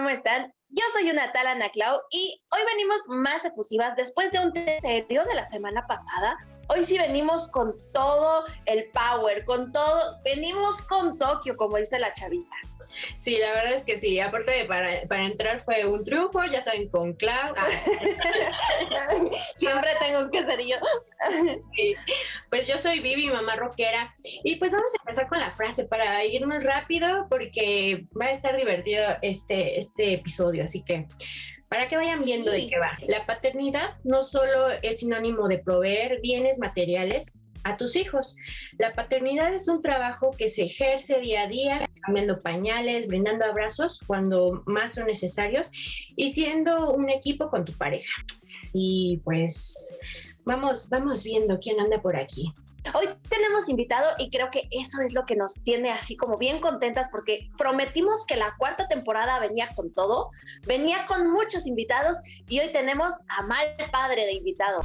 ¿cómo están? Yo soy Natala Naclau y hoy venimos más efusivas después de un serio de la semana pasada. Hoy sí venimos con todo el power, con todo, venimos con Tokio, como dice la chaviza. Sí, la verdad es que sí. Aparte de para, para entrar fue un triunfo, ya saben, con Clau. Ah. Siempre tengo que ser yo. Pues yo soy Vivi, mamá rockera. Y pues vamos a empezar con la frase para irnos rápido porque va a estar divertido este, este episodio. Así que para que vayan viendo de qué va. La paternidad no solo es sinónimo de proveer bienes materiales, a tus hijos. La paternidad es un trabajo que se ejerce día a día, cambiando pañales, brindando abrazos cuando más son necesarios y siendo un equipo con tu pareja. Y pues vamos, vamos viendo quién anda por aquí. Hoy tenemos invitado y creo que eso es lo que nos tiene así como bien contentas porque prometimos que la cuarta temporada venía con todo, venía con muchos invitados y hoy tenemos a Mal Padre de invitado.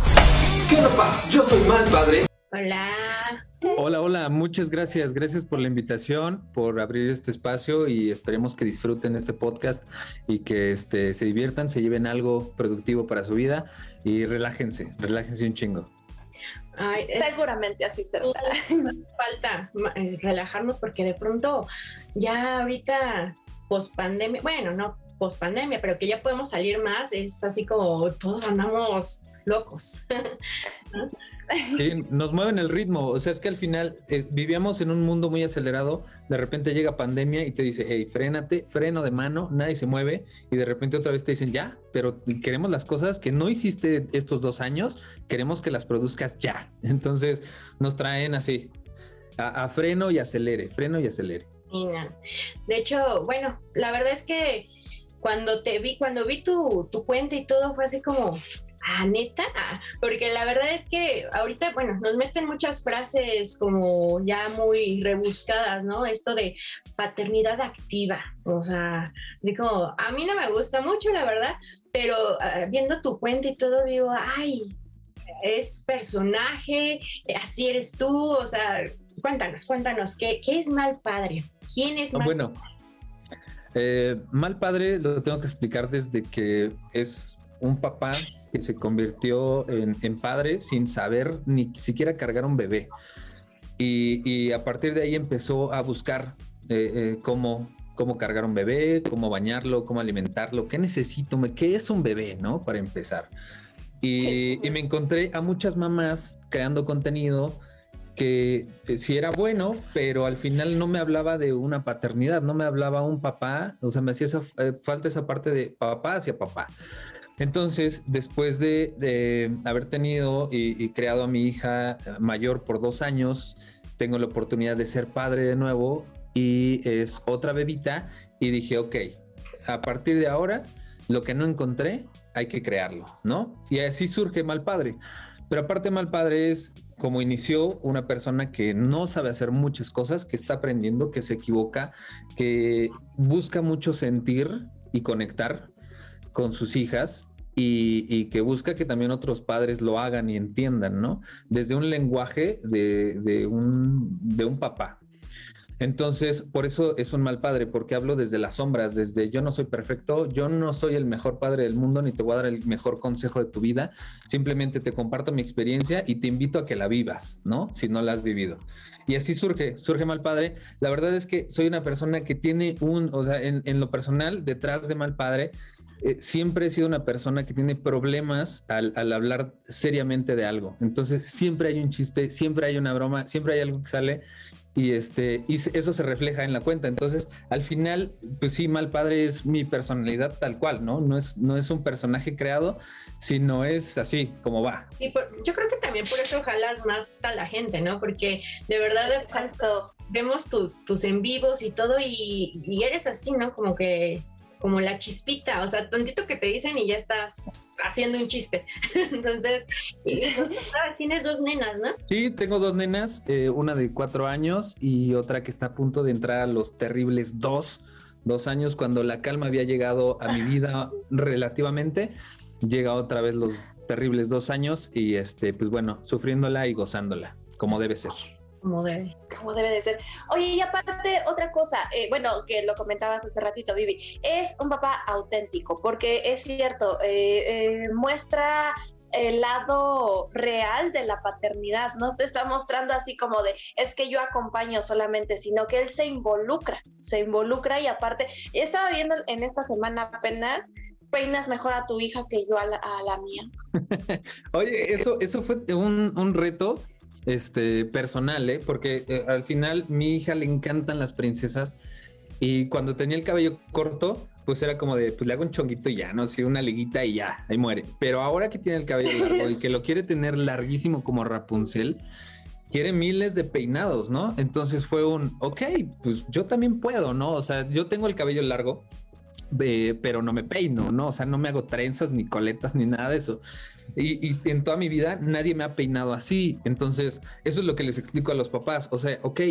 ¿Qué onda, Paz? Yo soy Mal Padre Hola. Hola, hola, muchas gracias. Gracias por la invitación, por abrir este espacio y esperemos que disfruten este podcast y que este, se diviertan, se lleven algo productivo para su vida y relájense, relájense un chingo. Seguramente así será. Falta eh, relajarnos porque de pronto ya ahorita post pandemia, bueno, no post pandemia, pero que ya podemos salir más, es así como todos andamos locos. Sí, nos mueven el ritmo. O sea, es que al final eh, vivíamos en un mundo muy acelerado. De repente llega pandemia y te dice, hey, frénate, freno de mano, nadie se mueve. Y de repente otra vez te dicen, ya, pero queremos las cosas que no hiciste estos dos años, queremos que las produzcas ya. Entonces nos traen así, a, freno y acelere, freno y acelere. De hecho, bueno, la verdad es que cuando te vi, cuando vi tu, tu cuenta y todo, fue así como, Ah, neta, porque la verdad es que ahorita, bueno, nos meten muchas frases como ya muy rebuscadas, ¿no? Esto de paternidad activa, o sea, digo, a mí no me gusta mucho, la verdad, pero ah, viendo tu cuenta y todo, digo, ay, es personaje, así eres tú, o sea, cuéntanos, cuéntanos, ¿qué, qué es mal padre? ¿Quién es ah, mal bueno, eh, mal padre lo tengo que explicar desde que es un papá que se convirtió en, padre sin saber ni siquiera cargar un bebé. Y, a partir de ahí empezó a buscar eh, eh, cómo, cómo cargar un bebé, cómo bañarlo, cómo alimentarlo, qué necesito, qué es un bebé, ¿no? Para empezar. Y, me encontré a muchas mamás creando contenido que eh, sí era bueno, pero al final no me hablaba de una paternidad, no me hablaba un papá, o sea, me hacía falta esa parte de papá hacia papá. Entonces, después de, haber tenido y, creado a mi hija mayor por dos años, tengo la oportunidad de ser padre de nuevo y es otra bebita y dije, ok, a partir de ahora, lo que no encontré, hay que crearlo, ¿no? Y así surge Mal Padre. Pero aparte Mal Padre es como inició una persona que no sabe hacer muchas cosas, que está aprendiendo, que se equivoca, que busca mucho sentir y conectar con sus hijas y, que busca que también otros padres lo hagan y entiendan, ¿no? Desde un lenguaje de, un, de un papá. Entonces, por eso es un mal padre, porque hablo desde las sombras, desde yo no soy perfecto, yo no soy el mejor padre del mundo, ni te voy a dar el mejor consejo de tu vida, simplemente te comparto mi experiencia y te invito a que la vivas, ¿no? Si no la has vivido. Y así surge, surge mal padre. La verdad es que soy una persona que tiene un, o sea, en, en lo personal, detrás de mal padre, eh, siempre he sido una persona que tiene problemas al, hablar seriamente de algo. Entonces siempre hay un chiste, siempre hay una broma, siempre hay algo que sale y este y eso se refleja en la cuenta. Entonces, al final, pues sí, mal padre es mi personalidad tal cual, ¿no? No es, no es un personaje creado, sino es así como va. Sí, yo creo que también por eso jalas más a la gente, ¿no? Porque de verdad de vemos tus, tus en vivos y todo y, y eres así, ¿no? Como que como la chispita, o sea, tantito que te dicen y ya estás haciendo un chiste. Entonces, tienes dos nenas, ¿no? Sí, tengo dos nenas, eh, una de cuatro años y otra que está a punto de entrar a los terribles dos, dos años, cuando la calma había llegado a mi vida relativamente, llega otra vez los terribles dos años y este, pues bueno, sufriéndola y gozándola, como debe ser. Como debe. Como debe de ser. Oye, y aparte, otra cosa, eh, bueno, que lo comentabas hace ratito, Vivi, es un papá auténtico, porque es cierto, eh, eh, muestra el lado real de la paternidad, no te está mostrando así como de, es que yo acompaño solamente, sino que él se involucra, se involucra y aparte, estaba viendo en esta semana apenas peinas mejor a tu hija que yo a la, mía. Oye, eso, eso fue un, reto este, personal, ¿eh? porque eh, al final mi hija le encantan las princesas y cuando tenía el cabello corto, pues era como de, pues le hago un chonguito y ya, ¿no? Sí, una liguita y ya, ahí muere. Pero ahora que tiene el cabello largo y que lo quiere tener larguísimo como Rapunzel, quiere miles de peinados, ¿no? Entonces fue un, ok, pues yo también puedo, ¿no? O sea, yo tengo el cabello largo, pero no me peino, ¿no? O sea, no me hago trenzas, ni coletas, ni nada de eso. Y, en toda mi vida nadie me ha peinado así. Entonces, eso es lo que les explico a los papás. O sea, ok,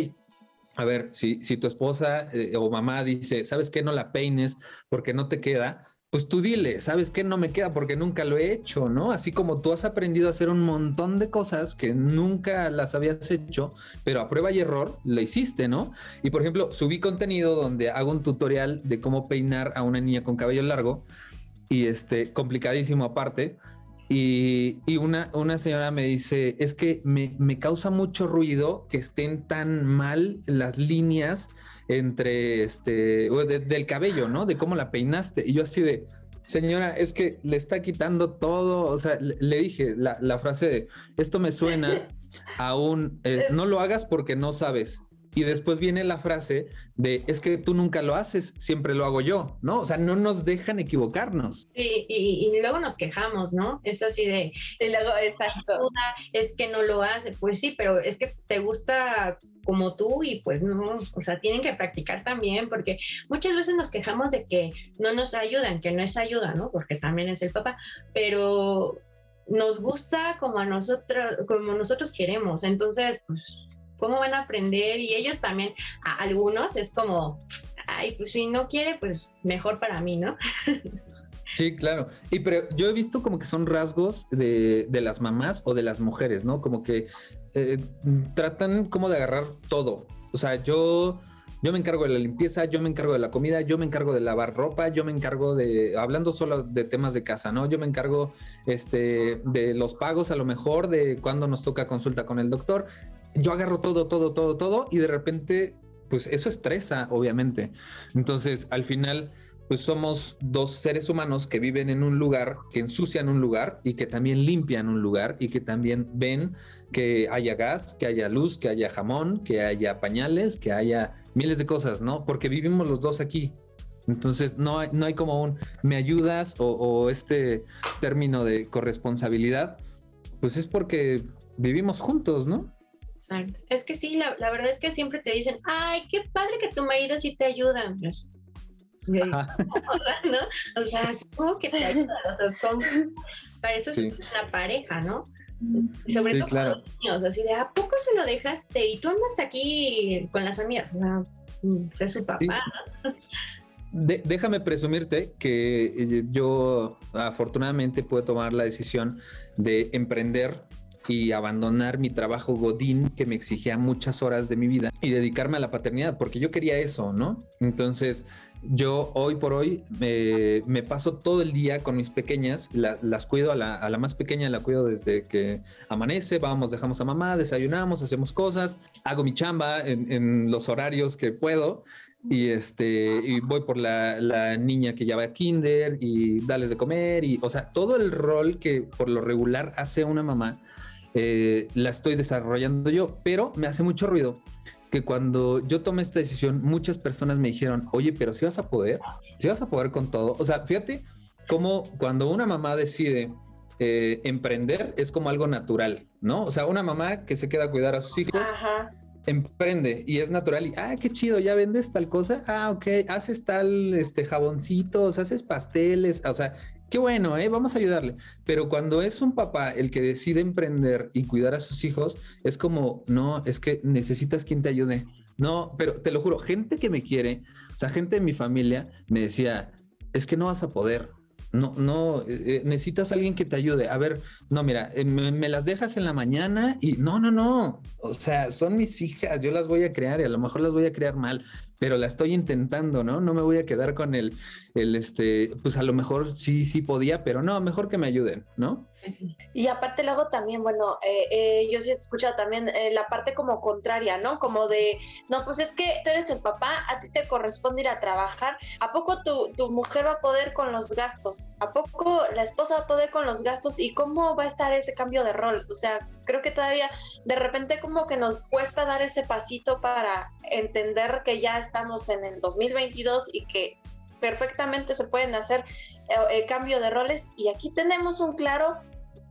a ver, si, si tu esposa eh, o mamá dice, ¿sabes qué? No la peines porque no te queda pues tú dile, ¿sabes qué? No me queda porque nunca lo he hecho, ¿no? Así como tú has aprendido a hacer un montón de cosas que nunca las habías hecho, pero a prueba y error lo hiciste, ¿no? Y por ejemplo, subí contenido donde hago un tutorial de cómo peinar a una niña con cabello largo y este, complicadísimo aparte. Y, una, una, señora me dice, es que me, me causa mucho ruido que estén tan mal las líneas entre este, del cabello, ¿no? De cómo la peinaste. Y yo así de, señora, es que le está quitando todo. O sea, le, dije la, frase de, esto me suena a un, eh, no lo hagas porque no sabes. Y después viene la frase de, es que tú nunca lo haces, siempre lo hago yo, ¿no? O sea, no nos dejan equivocarnos. Sí, y, y luego nos quejamos, ¿no? Es así de, y luego, exacto. Es que no lo hace, pues sí, pero es que te gusta como tú y pues no, o sea, tienen que practicar también porque muchas veces nos quejamos de que no nos ayudan, que no es ayuda, ¿no? Porque también es el papá, pero nos gusta como a nosotros, como nosotros queremos, entonces, pues, ¿cómo van a aprender? Y ellos también, a algunos es como, ay, pues si no quiere, pues mejor para mí, ¿no? Sí, claro. Y pero yo he visto como que son rasgos de, de, las mamás o de las mujeres, ¿no? Como que eh, tratan como de agarrar todo. O sea, yo, yo me encargo de la limpieza, yo me encargo de la comida, yo me encargo de lavar ropa, yo me encargo de, hablando solo de temas de casa, ¿no? Yo me encargo este, de los pagos a lo mejor, de cuando nos toca consulta con el doctor. Yo agarro todo, todo, todo, todo y de repente, pues eso estresa, obviamente. Entonces, al final pues somos dos seres humanos que viven en un lugar, que ensucian un lugar y que también limpian un lugar y que también ven que haya gas, que haya luz, que haya jamón, que haya pañales, que haya miles de cosas, ¿no? Porque vivimos los dos aquí. Entonces no hay, no hay como un me ayudas o, este término de corresponsabilidad, pues es porque vivimos juntos, ¿no? Exacto. Es que sí, la, la, verdad es que siempre te dicen, ay, qué padre que tu marido sí te ayuda. O sea, ¿no? O sea, ¿cómo que te ayuda? O sea, son, para eso es una pareja, ¿no? Y sobre todo con los niños, así de, ¿a poco se lo dejaste? Y tú andas aquí con las amigas, o sea, mm, sé su papá, déjame presumirte que eh, yo afortunadamente puedo tomar la decisión de emprender y abandonar mi trabajo godín que me exigía muchas horas de mi vida y dedicarme a la paternidad, porque yo quería eso, ¿no? Entonces, yo hoy por hoy me paso todo el día con mis pequeñas, las cuido a la, más pequeña, la cuido desde que amanece, vamos, dejamos a mamá, desayunamos, hacemos cosas, hago mi chamba en, los horarios que puedo y este y voy por la, la, niña que ya va a kinder y darles de comer y o sea todo el rol que por lo regular hace una mamá eh, la estoy desarrollando yo pero me hace mucho ruido que cuando yo tomé esta decisión, muchas personas me dijeron, oye, pero si vas a poder, si vas a poder con todo. O sea, fíjate cómo cuando una mamá decide eh, emprender es como algo natural, ¿no? O sea, una mamá que se queda a cuidar a sus hijos. emprende y es natural y ah qué chido ya vendes tal cosa ah ok haces tal este jaboncitos haces pasteles o sea qué bueno, ¿eh? vamos a ayudarle. Pero cuando es un papá el que decide emprender y cuidar a sus hijos, es como, no, es que necesitas quien te ayude. No, pero te lo juro, gente que me quiere, o sea, gente de mi familia me decía, es que no vas a poder, no, no, eh, eh, necesitas alguien que te ayude. A ver, no, mira, eh, me, las dejas en la mañana y no, no, no. O sea, son mis hijas, yo las voy a crear y a lo mejor las voy a crear mal, pero la estoy intentando, ¿no? No me voy a quedar con el, el este, pues a lo mejor sí, sí podía, pero no, mejor que me ayuden, ¿no? Y aparte luego también, bueno, eh, eh, yo sí he escuchado también eh, la parte como contraria, ¿no? Como de, no, pues es que tú eres el papá, a ti te corresponde ir a trabajar, ¿a poco tu, tu mujer va a poder con los gastos? ¿A poco la esposa va a poder con los gastos? ¿Y cómo va a estar ese cambio de rol? O sea, creo que todavía de repente como que nos cuesta dar ese pasito para entender que ya estamos en el 2022 y que perfectamente se pueden hacer el cambio de roles y aquí tenemos un claro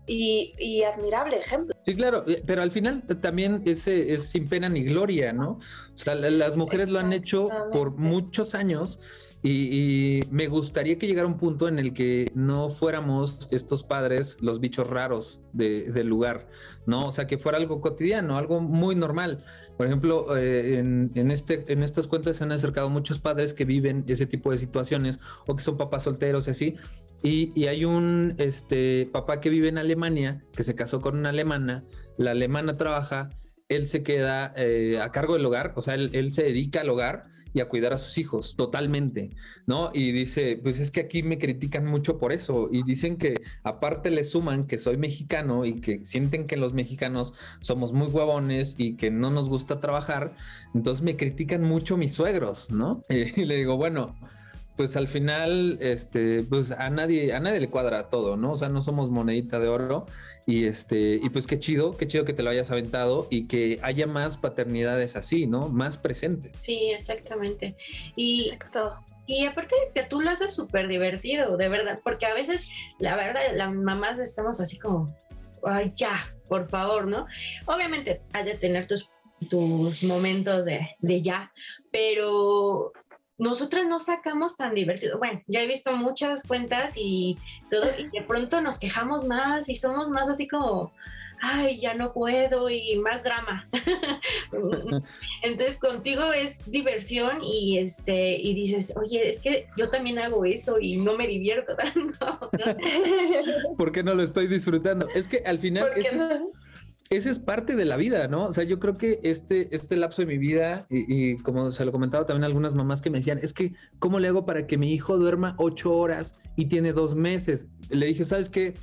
y, admirable ejemplo. Sí, claro, eh, pero al final también ese es sin pena ni gloria, ¿no? O sea, las mujeres lo han hecho por muchos años y, me gustaría que llegara un punto en el que no fuéramos estos padres los bichos raros del lugar, ¿no? O sea, que fuera algo cotidiano, algo muy normal. Por ejemplo, eh, en, este, en estas cuentas se han acercado muchos padres que viven ese tipo de situaciones o que son papás solteros y así. Y, hay un este, papá que vive en Alemania, que se casó con una alemana, la alemana trabaja, él se queda eh, a cargo del hogar, o sea, él se dedica al hogar y a cuidar a sus hijos totalmente, ¿no? Y dice, pues es que aquí me critican mucho por eso y dicen que aparte le suman que soy mexicano y que sienten que los mexicanos somos muy huevones y que no nos gusta trabajar, entonces me critican mucho mis suegros, ¿no? Y le digo, bueno, pues al final, este, pues a nadie, a nadie le cuadra todo, ¿no? O sea, no somos monedita de oro y este, y pues qué chido, qué chido que te lo hayas aventado y que haya más paternidades así, ¿no? Más presentes. Sí, exactamente. Y, Exacto. Y aparte que tú lo haces súper divertido, de verdad, porque a veces, la verdad, las mamás estamos así como, ay, ya, por favor, ¿no? Obviamente has de tener tus, tus momentos de, de ya, pero nosotras no sacamos tan divertido. Bueno, yo he visto muchas cuentas y todo, y de pronto nos quejamos más y somos más así como, ay, ya no puedo y más drama. Entonces contigo es diversión y este y dices, oye, es que yo también hago eso y no me divierto tanto. ¿Por qué no lo estoy disfrutando? Es que al final esa es parte de la vida, ¿no? O sea, yo creo que este, este lapso de mi vida, y, como se lo comentaba también algunas mamás que me decían, es que, ¿cómo le hago para que mi hijo duerma ocho horas y tiene dos meses? Le dije, ¿sabes qué?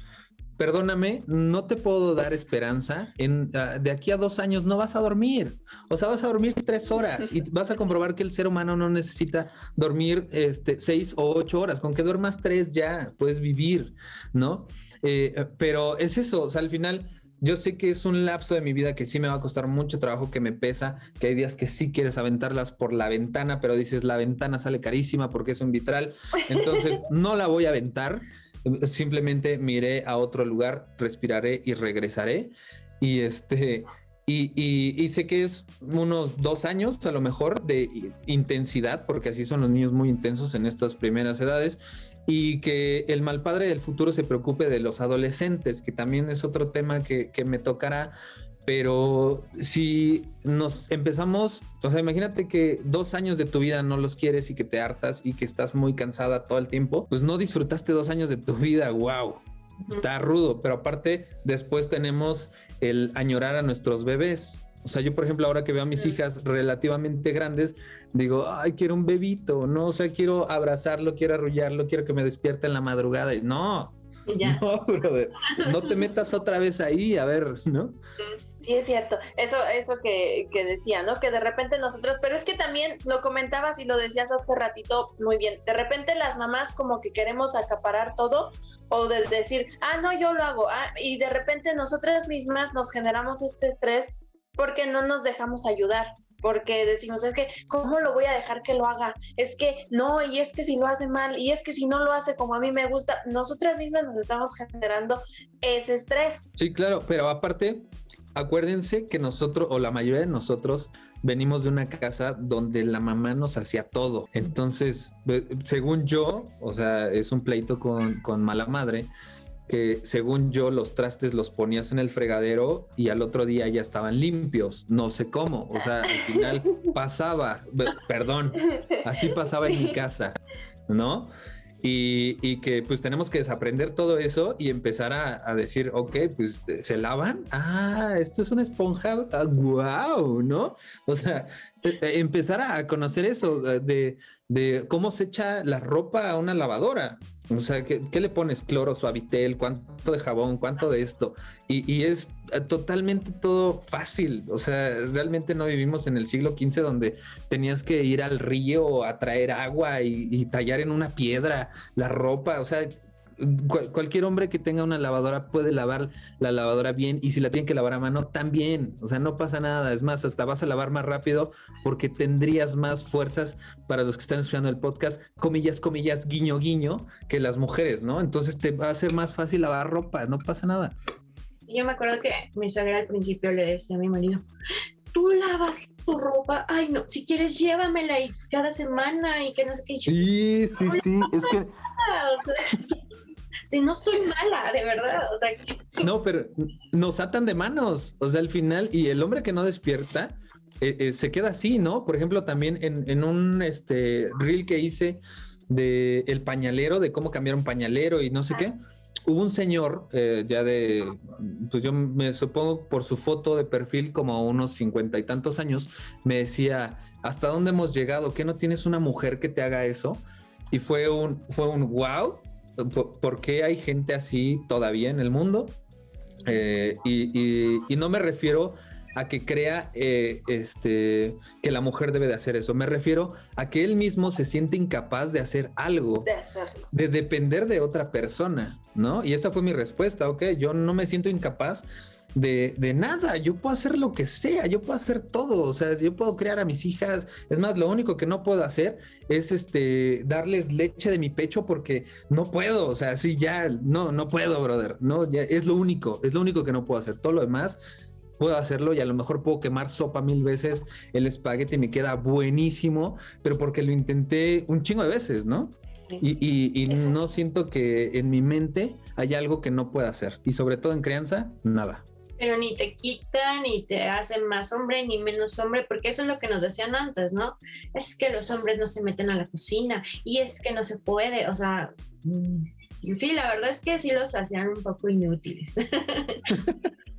Perdóname, no te puedo dar esperanza. En, ah, de aquí a dos años no vas a dormir. O sea, vas a dormir tres horas y vas a comprobar que el ser humano no necesita dormir este, seis o ocho horas. Con que duermas tres ya puedes vivir, ¿no? Eh, pero es eso, o sea, al final yo sé que es un lapso de mi vida que sí me va a costar mucho trabajo, que me pesa, que hay días que sí quieres aventarlas por la ventana, pero dices la ventana sale carísima porque es un vitral, entonces no la voy a aventar, simplemente miré a otro lugar, respiraré y regresaré. Y este, y, y, sé que es unos dos años a lo mejor de intensidad, porque así son los niños muy intensos en estas primeras edades y que el mal padre del futuro se preocupe de los adolescentes, que también es otro tema que, me tocará. Pero si nos empezamos, o sea, imagínate que dos años de tu vida no los quieres y que te hartas y que estás muy cansada todo el tiempo, pues no disfrutaste dos años de tu vida, wow, está rudo. Pero aparte, después tenemos el añorar a nuestros bebés. O sea, yo, por ejemplo, ahora que veo a mis hijas relativamente grandes, digo, ay, quiero un bebito, ¿no? O sea, quiero abrazarlo, quiero arrullarlo, quiero que me despierte en la madrugada. Y no, no, brother, no te metas otra vez ahí, a ver, ¿no? Sí, es cierto. Eso, eso que, que, decía, ¿no? Que de repente nosotros, pero es que también lo comentabas y lo decías hace ratito muy bien. De repente las mamás como que queremos acaparar todo o de decir, ah, no, yo lo hago. Ah, y de repente nosotras mismas nos generamos este estrés porque no nos dejamos ayudar porque decimos, es que, ¿cómo lo voy a dejar que lo haga? Es que no, y es que si lo hace mal, y es que si no lo hace como a mí me gusta, nosotras mismas nos estamos generando ese estrés. Sí, claro, pero aparte, acuérdense que nosotros, o la mayoría de nosotros, venimos de una casa donde la mamá nos hacía todo. Entonces, según yo, o sea, es un pleito con, con mala madre, que según yo los trastes los ponías en el fregadero y al otro día ya estaban limpios, no sé cómo, o sea, al final pasaba, perdón, así pasaba en mi casa, ¿no? y, que pues tenemos que desaprender todo eso y empezar a, decir, ok, pues se lavan, ah, esto es una esponja, wow, ah, ¿no? O sea, empezar a conocer eso eh, de, de, cómo se echa la ropa a una lavadora. O sea, ¿qué, le pones? Cloro, suavitel, cuánto de jabón, cuánto de esto. Y, y, es eh, totalmente todo fácil. O sea, realmente no vivimos en el siglo XV donde tenías que ir al río a traer agua y, y tallar en una piedra la ropa. O sea, cualquier hombre que tenga una lavadora puede lavar la lavadora bien y si la tiene que lavar a mano también, o sea, no pasa nada, es más, hasta vas a lavar más rápido porque tendrías más fuerzas para los que están escuchando el podcast, comillas, comillas, guiño, guiño, que las mujeres, ¿no? Entonces te va a ser más fácil lavar ropa, no pasa nada. yo me acuerdo que mi suegra al principio le decía a mi marido, tú lavas tu ropa, ay no, si quieres llévamela y cada semana y que no sé qué. Sí, sí, sí, es que... si no soy mala, de verdad. No, pero nos atan de manos. O sea, al final, y el hombre que no despierta eh, eh, se queda así, ¿no? Por ejemplo, también en, un este, reel que hice de el pañalero, de cómo cambiar un pañalero y no sé qué. Hubo un señor eh, ya de, pues yo me supongo por su foto de perfil como unos cincuenta y tantos años, me decía, ¿hasta dónde hemos llegado? ¿Qué no tienes una mujer que te haga eso? Y fue un, fue un wow, ¿Por, qué hay gente así todavía en el mundo? Eh, y, no me refiero a que crea eh, este, que la mujer debe de hacer eso. Me refiero a que él mismo se siente incapaz de hacer algo. De hacerlo. De depender de otra persona, ¿no? Y esa fue mi respuesta, ok, yo no me siento incapaz de, nada, yo puedo hacer lo que sea, yo puedo hacer todo, o sea, yo puedo crear a mis hijas, es más, lo único que no puedo hacer es este, darles leche de mi pecho porque no puedo, o sea, sí, ya, no, no puedo, brother, no, ya, es lo único, es lo único que no puedo hacer, todo lo demás puedo hacerlo y a lo mejor puedo quemar sopa mil veces, el espagueti me queda buenísimo, pero porque lo intenté un chingo de veces, ¿no? Y, y, no siento que en mi mente hay algo que no pueda hacer. Y sobre todo en crianza, nada pero ni te quitan, ni te hacen más hombre, ni menos hombre, porque eso es lo que nos decían antes, ¿no? Es que los hombres no se meten a la cocina y es que no se puede, o sea, mm, sí, la verdad es que sí los hacían un poco inútiles.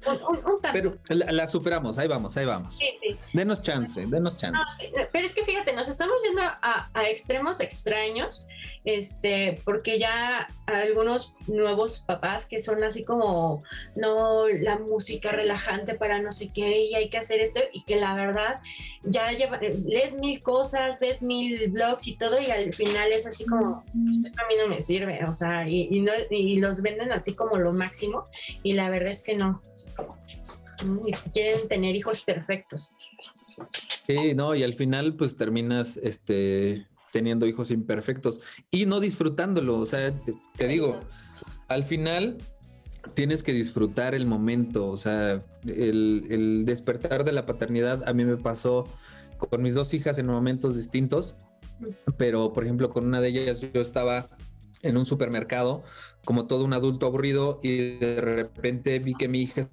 Pero la, superamos, ahí vamos, ahí vamos. Sí, sí. Denos chance, denos chance. Pero es que fíjate, nos estamos yendo a, extremos extraños, este, porque ya algunos nuevos papás que son así como, no, la música relajante para no sé qué, y hay que hacer esto, y que la verdad ya lleva, lees mil cosas, ves mil blogs y todo, y al final es así como, esto a mí no me sirve, o sea, y, y, no, y los venden así como lo máximo, y la verdad es que no y quieren tener hijos perfectos. Sí, no, y al final pues terminas este teniendo hijos imperfectos y no disfrutándolo, o sea, te, digo, al final tienes que disfrutar el momento, o sea, el, el, despertar de la paternidad a mí me pasó con mis dos hijas en momentos distintos, pero por ejemplo con una de ellas yo estaba en un supermercado como todo un adulto aburrido y de repente vi que mi hija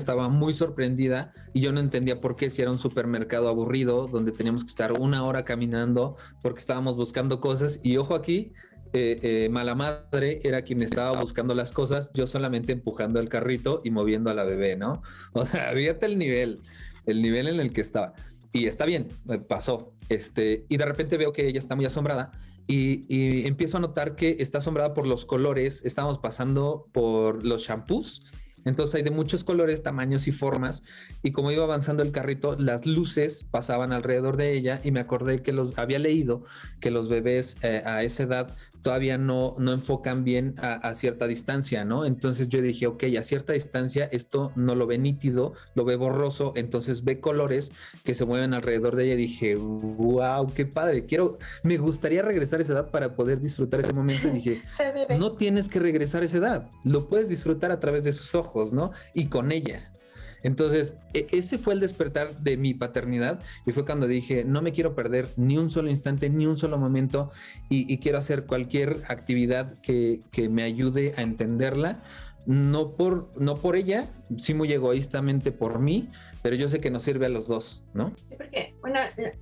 estaba muy sorprendida y yo no entendía por qué si era un supermercado aburrido donde teníamos que estar una hora caminando porque estábamos buscando cosas y ojo aquí, eh, eh, mala madre era quien estaba buscando las cosas, yo solamente empujando el carrito y moviendo a la bebé, ¿no? O sea, fíjate el nivel, el nivel en el que estaba. Y está bien, pasó. Este, y de repente veo que ella está muy asombrada y, y empiezo a notar que está asombrada por los colores. Estamos pasando por los shampoos entonces hay de muchos colores, tamaños y formas. Y como iba avanzando el carrito, las luces pasaban alrededor de ella y me acordé que los había leído que los bebés eh, a esa edad todavía no, no enfocan bien a, cierta distancia, ¿no? Entonces yo dije, ok, a cierta distancia esto no lo ve nítido, lo ve borroso, entonces ve colores que se mueven alrededor de ella. Y dije, wow, qué padre, quiero, me gustaría regresar a esa edad para poder disfrutar ese momento. Y dije, no tienes que regresar a esa edad, lo puedes disfrutar a través de sus ojos, ¿no? Y con ella. Entonces, e, ese fue el despertar de mi paternidad y fue cuando dije, no me quiero perder ni un solo instante, ni un solo momento y, quiero hacer cualquier actividad que, me ayude a entenderla. No por, no por ella, sí muy egoístamente por mí, pero yo sé que nos sirve a los dos, ¿no? Sí, porque, bueno,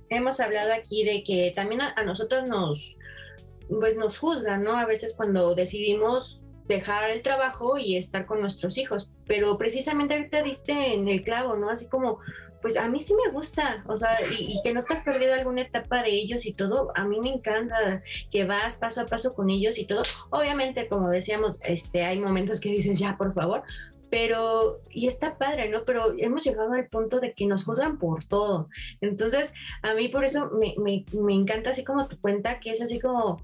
hemos hablado aquí de que también a nosotros nos, pues nos juzgan, ¿no? A veces cuando decidimos dejar el trabajo y estar con nuestros hijos, pero precisamente ahorita diste en el clavo, ¿no? Así como, pues a mí sí me gusta, o sea, y, que no te has perdido alguna etapa de ellos y todo, a mí me encanta que vas paso a paso con ellos y todo. Obviamente, como decíamos, este, hay momentos que dices, ya, por favor, pero, y está padre, ¿no? Pero hemos llegado al punto de que nos juzgan por todo. Entonces, a mí por eso me, me, me encanta así como tu cuenta, que es así como,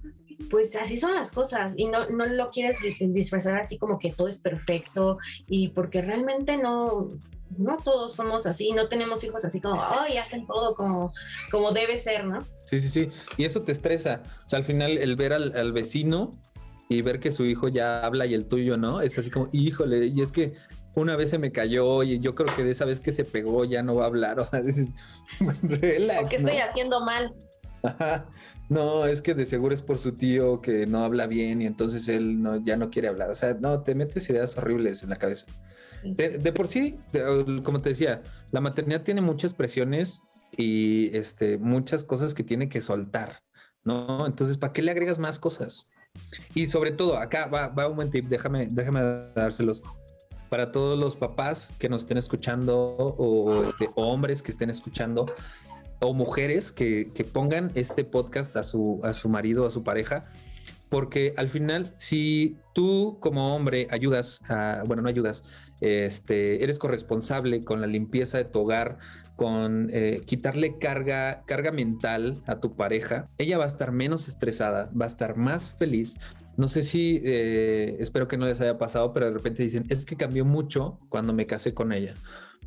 pues así son las cosas y no, no lo quieres disfrazar así como que todo es perfecto y porque realmente no, no todos somos así, no tenemos hijos así como, ay, hacen todo como, como debe ser, ¿no? Sí, sí, sí. Y eso te estresa. O sea, al final el ver al, al vecino y ver que su hijo ya habla y el tuyo no, es así como, híjole, y es que una vez se me cayó y yo creo que de esa vez que se pegó ya no va a hablar, o sea, dices, relax. ¿Qué estoy haciendo mal? No, es que de seguro es por su tío que no habla bien y entonces él no, ya no quiere hablar. O sea, no, te metes ideas horribles en la cabeza. De, por sí, como te decía, la maternidad tiene muchas presiones y este, muchas cosas que tiene que soltar, ¿no? Entonces, ¿para qué le agregas más cosas? Y sobre todo, acá va, va un buen tip, déjame, déjame dárselos. Para todos los papás que nos estén escuchando o, este, hombres que estén escuchando o mujeres que, que, pongan este podcast a su, a su marido, a su pareja, porque al final, si tú como hombre ayudas, bueno, no ayudas, este, eres corresponsable con la limpieza de tu hogar, con eh, quitarle carga, carga mental a tu pareja, ella va a estar menos estresada, va a estar más feliz. No sé si, eh, espero que no les haya pasado, pero de repente dicen, es que cambió mucho cuando me casé con ella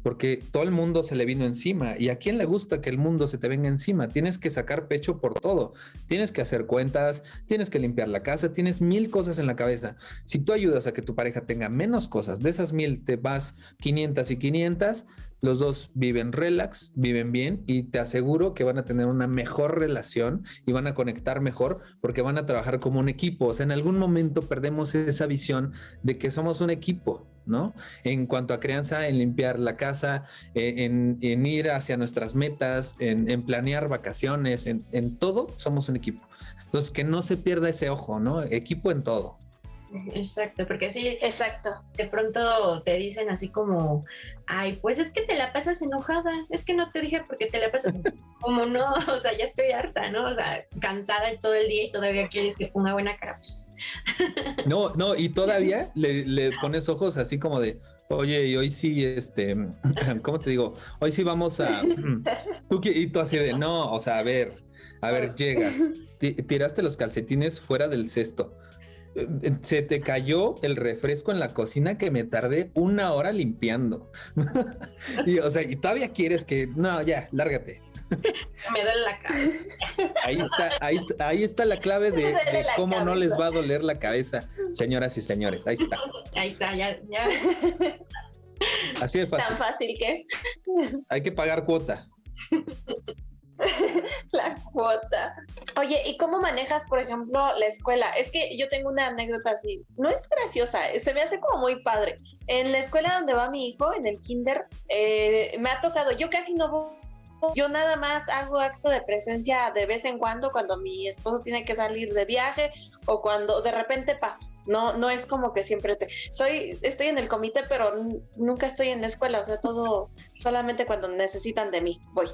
porque todo el mundo se le vino encima. ¿Y a quién le gusta que el mundo se te venga encima? Tienes que sacar pecho por todo. Tienes que hacer cuentas, tienes que limpiar la casa, tienes mil cosas en la cabeza. Si tú ayudas a que tu pareja tenga menos cosas, de esas mil te vas 500 y 500, los dos viven relax, viven bien y te aseguro que van a tener una mejor relación y van a conectar mejor porque van a trabajar como un equipo. O sea, en algún momento perdemos esa visión de que somos un equipo ¿no? En cuanto a crianza, en limpiar la casa, eh, en, ir hacia nuestras metas, en, planear vacaciones, en, en, todo, somos un equipo. Entonces, que no se pierda ese ojo, ¿no? Equipo en todo. Exacto, porque así, exacto, de pronto te dicen así como, ay, pues es que te la pasas enojada, es que no te dije porque te la pasas, como no, o sea, ya estoy harta, ¿no? O sea, cansada todo el día y todavía quieres que ponga buena cara, pues. No, no, y todavía le, le pones ojos así como de, oye, y hoy sí, este, ¿cómo te digo? Hoy sí vamos a, tú, y tú así de, no, o sea, a ver, a ver, llegas, tiraste los calcetines fuera del cesto se te cayó el refresco en la cocina que me tardé una hora limpiando. y, o sea, y todavía quieres que, no, ya, lárgate. Me duele la cabeza. Ahí está, ahí, ahí está la clave de, cómo no les va a doler la cabeza, señoras y señores. Ahí está. Ahí está, ya, ya. Así es fácil. Tan fácil que es. Hay que pagar cuota. la cuota. Oye, ¿y cómo manejas, por ejemplo, la escuela? Es que yo tengo una anécdota así, no es graciosa, se me hace como muy padre. En la escuela donde va mi hijo, en el kinder, eh, me ha tocado, yo casi no voy yo nada más hago acto de presencia de vez en cuando cuando mi esposo tiene que salir de viaje o cuando de repente paso. No, no es como que siempre esté. Soy, estoy en el comité, pero nunca estoy en la escuela. O sea, todo solamente cuando necesitan de mí voy.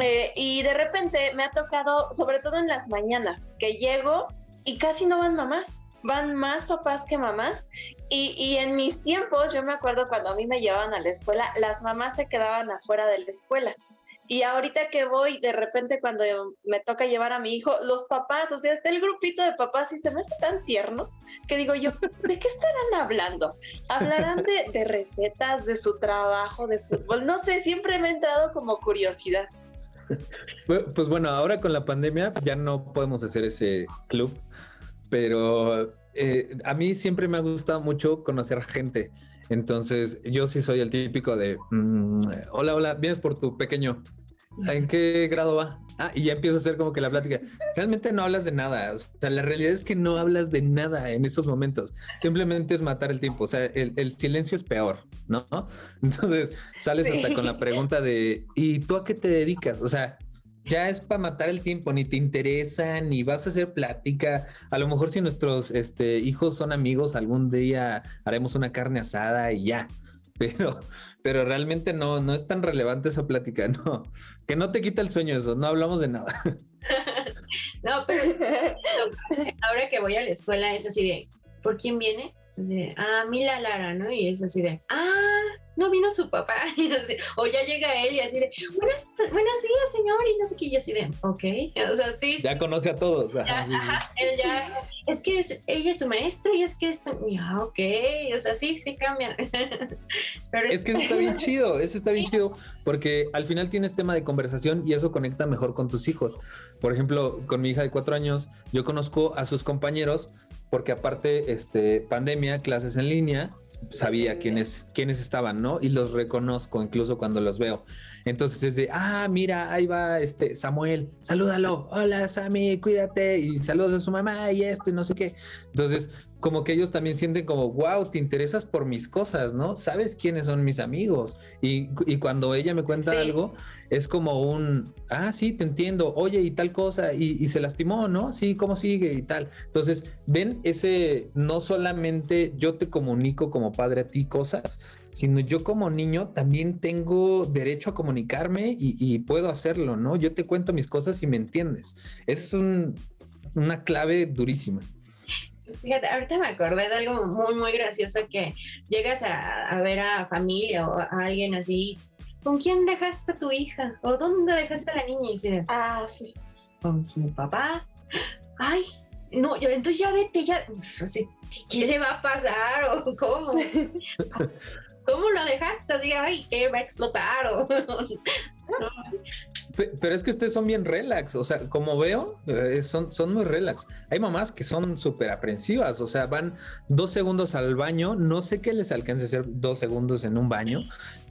Eh, y de repente me ha tocado, sobre todo en las mañanas, que llego y casi no van mamás, van más papás que mamás. Y, y, en mis tiempos, yo me acuerdo cuando a mí me llevaban a la escuela, las mamás se quedaban afuera de la escuela. Y ahorita que voy, de repente cuando me toca llevar a mi hijo, los papás, o sea, está el grupito de papás y se me hace tan tierno que digo yo, ¿de qué estarán hablando? ¿Hablarán de, recetas, de su trabajo, de fútbol? No sé, siempre me ha entrado como curiosidad. Pues bueno, ahora con la pandemia ya no podemos hacer ese club, pero eh, a mí siempre me ha gustado mucho conocer gente. Entonces, yo sí soy el típico de, mm, hola, hola, vienes por tu pequeño. ¿En qué grado va? Ah, y ya empiezo a hacer como que la plática. Realmente no hablas de nada. O sea, la realidad es que no hablas de nada en esos momentos. Simplemente es matar el tiempo. O sea, el, silencio es peor, ¿no? Entonces sales hasta con la pregunta de, ¿y tú a qué te dedicas? O sea, ya es para matar el tiempo, ni te interesa, ni vas a hacer plática. A lo mejor si nuestros este, hijos son amigos, algún día haremos una carne asada y ya. Pero, pero realmente no, no es tan relevante esa plática, no. Que no te quita el sueño eso, no hablamos de nada. no, pero ahora que voy a la escuela es así de, ¿por quién viene? Así de, ah, Mila Lara, ¿no? Y es así de, ah, no vino su papá, o ya llega él y así de, buenas, buenos días, señor, y no sé qué, yo así de, ok, o sea, sí. Ya conoce a todos. Ajá, él ya, es que ella es su maestra y es que esto, ya, ok, o sea, sí, sí cambia. Pero es que eso está bien chido, eso está bien chido, porque al final tienes tema de conversación y eso conecta mejor con tus hijos. Por ejemplo, con mi hija de cuatro años, yo conozco a sus compañeros porque aparte, este, pandemia, clases en línea, sabía quiénes, quiénes estaban, ¿no? Y los reconozco incluso cuando los veo. Entonces es de, ah, mira, ahí va este Samuel, salúdalo, hola Sammy, cuídate, y saludos a su mamá y esto y no sé qué. Entonces, como que ellos también sienten como, wow, te interesas por mis cosas, ¿no? Sabes quiénes son mis amigos. Y, cuando ella me cuenta algo, es como un, ah, sí, te entiendo, oye, y tal cosa, y, y, se lastimó, ¿no? Sí, ¿cómo sigue? Y tal. Entonces, ven ese, no solamente yo te comunico como padre a ti cosas, sino yo como niño también tengo derecho a comunicarme y, puedo hacerlo, ¿no? Yo te cuento mis cosas y me entiendes. Es un, una clave durísima. Fíjate, ahorita me acordé de algo muy, muy gracioso que llegas a, ver a familia o a alguien así. ¿Con quién dejaste a tu hija? ¿O dónde dejaste a la niña? Y ah, sí. Con su papá. Ay, no, yo, entonces ya vete, ya. ¿Qué le va a pasar? ¿O cómo? ¿Cómo lo dejaste? Así, ay, ¿qué va a explotar? ¿O, pero es que ustedes son bien relax, o sea, como veo, eh, son, son muy relax. Hay mamás que son súper aprensivas, o sea, van dos segundos al baño, no sé qué les alcance hacer dos segundos en un baño,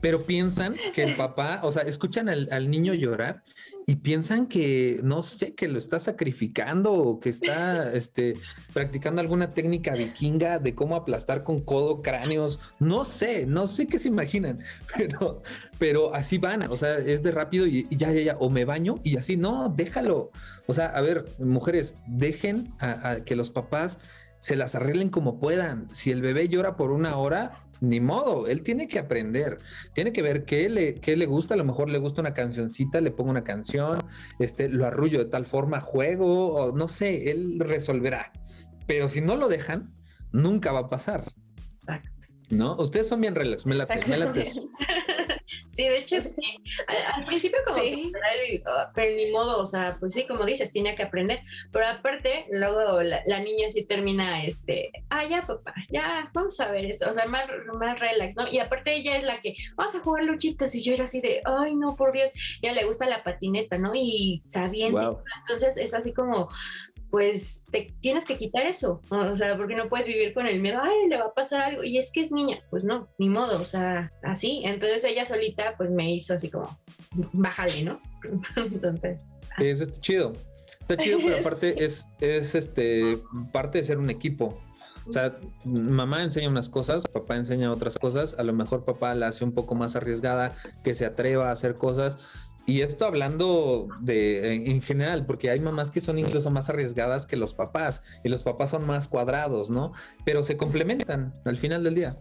pero piensan que el papá, o sea, escuchan al, niño llorar y piensan que, no sé, que lo está sacrificando o que está este, practicando alguna técnica vikinga de cómo aplastar con codo cráneos, no sé, no sé qué se imaginan, pero, pero así van, o sea, es de rápido y, ya, ya, ya, o me baño y así, no, déjalo. O sea, a ver, mujeres, dejen a, que los papás se las arreglen como puedan. Si el bebé llora por una hora, ni modo, él tiene que aprender, tiene que ver qué le, qué le gusta, a lo mejor le gusta una cancioncita, le pongo una canción, este, lo arrullo de tal forma, juego, o no sé, él resolverá. Pero si no lo dejan, nunca va a pasar. Exacto. ¿No? Ustedes son bien relax, me la me la Sí, de hecho, sí. Al, principio como ah, pero ni modo, o sea, pues sí, como dices, tiene que aprender. Pero aparte, luego la, niña sí termina, este, ah, ya, papá, ya, vamos a ver esto, o sea, más, más relax, ¿no? Y aparte ella es la que, vamos a jugar luchitas, y yo era así de, ay, no, por Dios, ya le gusta la patineta, ¿no? Y sabiendo, entonces es así como, pues te tienes que quitar eso, o sea, porque no puedes vivir con el miedo, ay, le va a pasar algo, y es que es niña, pues no, ni modo, o sea, así, entonces ella solita pues me hizo así como, bájale, ¿no? entonces. Eso está chido, está chido, pero aparte es, es este, parte de ser un equipo, o sea, mamá enseña unas cosas, papá enseña otras cosas, a lo mejor papá la hace un poco más arriesgada, que se atreva a hacer cosas, y esto hablando de en general, porque hay mamás que son incluso más arriesgadas que los papás y los papás son más cuadrados, ¿no? Pero se complementan al final del día.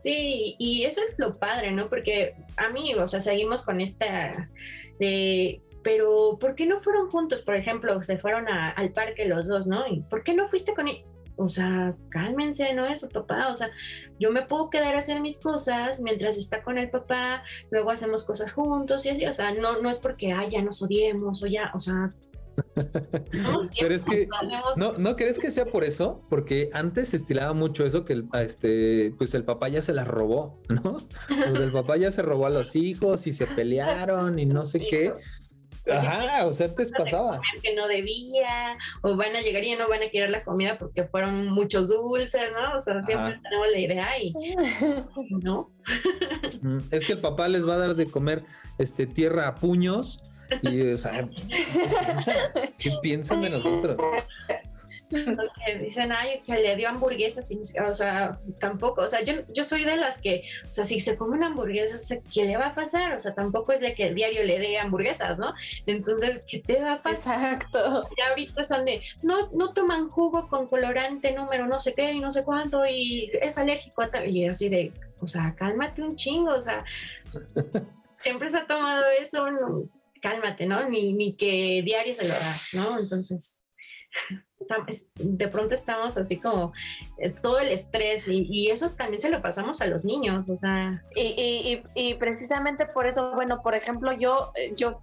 Sí, y eso es lo padre, ¿no? Porque a mí, o sea, seguimos con esta de, pero ¿por qué no fueron juntos? Por ejemplo, se fueron al parque los dos, ¿no? ¿Y por qué no fuiste con él? O sea, cálmense, no es su papá, o sea, yo me puedo quedar a hacer mis cosas mientras está con el papá, luego hacemos cosas juntos y así, o sea, no, no es porque, ay, ya nos odiemos o ya, o sea... Pero es que no, no crees que sea por eso, porque antes se estilaba mucho eso que el, este, pues el papá ya se las robó, ¿no? Pues el papá ya se robó a los hijos y se pelearon y no sé qué. Ajá, o sea, antes pasaba. Que no debía, o van a llegar y ya no van a querer la comida porque fueron muchos dulces, ¿no? O sea, siempre tenemos la idea y. ¿No? Es que el papá les va a dar de comer este, tierra a puños y, o sea, ¿qué piensan de nosotros? Porque dicen, ay, que le dio hamburguesas, y, o sea, tampoco, o sea, yo, yo soy de las que, o sea, si se come una hamburguesa, ¿qué le va a pasar? O sea, tampoco es de que el diario le dé hamburguesas, ¿no? Entonces, ¿qué te va a pasar? Exacto. Y ahorita son de, no, no toman jugo con colorante número no sé qué y no sé cuánto y es alérgico a tal, y así de, o sea, cálmate un chingo, o sea, siempre se ha tomado eso, no, cálmate, ¿no? Ni, ni que diario se lo das, ¿no? Entonces, de pronto estamos así como eh, todo el estrés y, eso también se lo pasamos a los niños, o sea. Y, y, y, precisamente por eso, bueno, por ejemplo, yo, eh, yo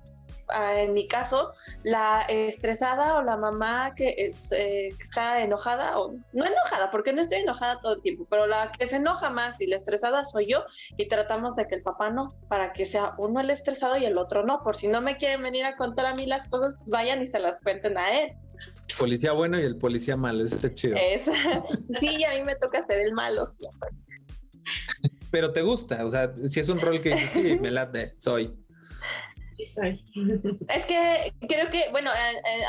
Ah, en mi caso, la estresada o la mamá que, es, eh, está enojada, o no enojada, porque no estoy enojada todo el tiempo, pero la que se enoja más y la estresada soy yo y tratamos de que el papá no, para que sea uno el estresado y el otro no, por si no me quieren venir a contar a mí las cosas, pues vayan y se las cuenten a él. Policía bueno y el policía malo, eso está chido. sí, y a mí me toca ser el malo siempre. Pero te gusta, o sea, si es un rol que sí, me late, soy. Es que creo que, bueno,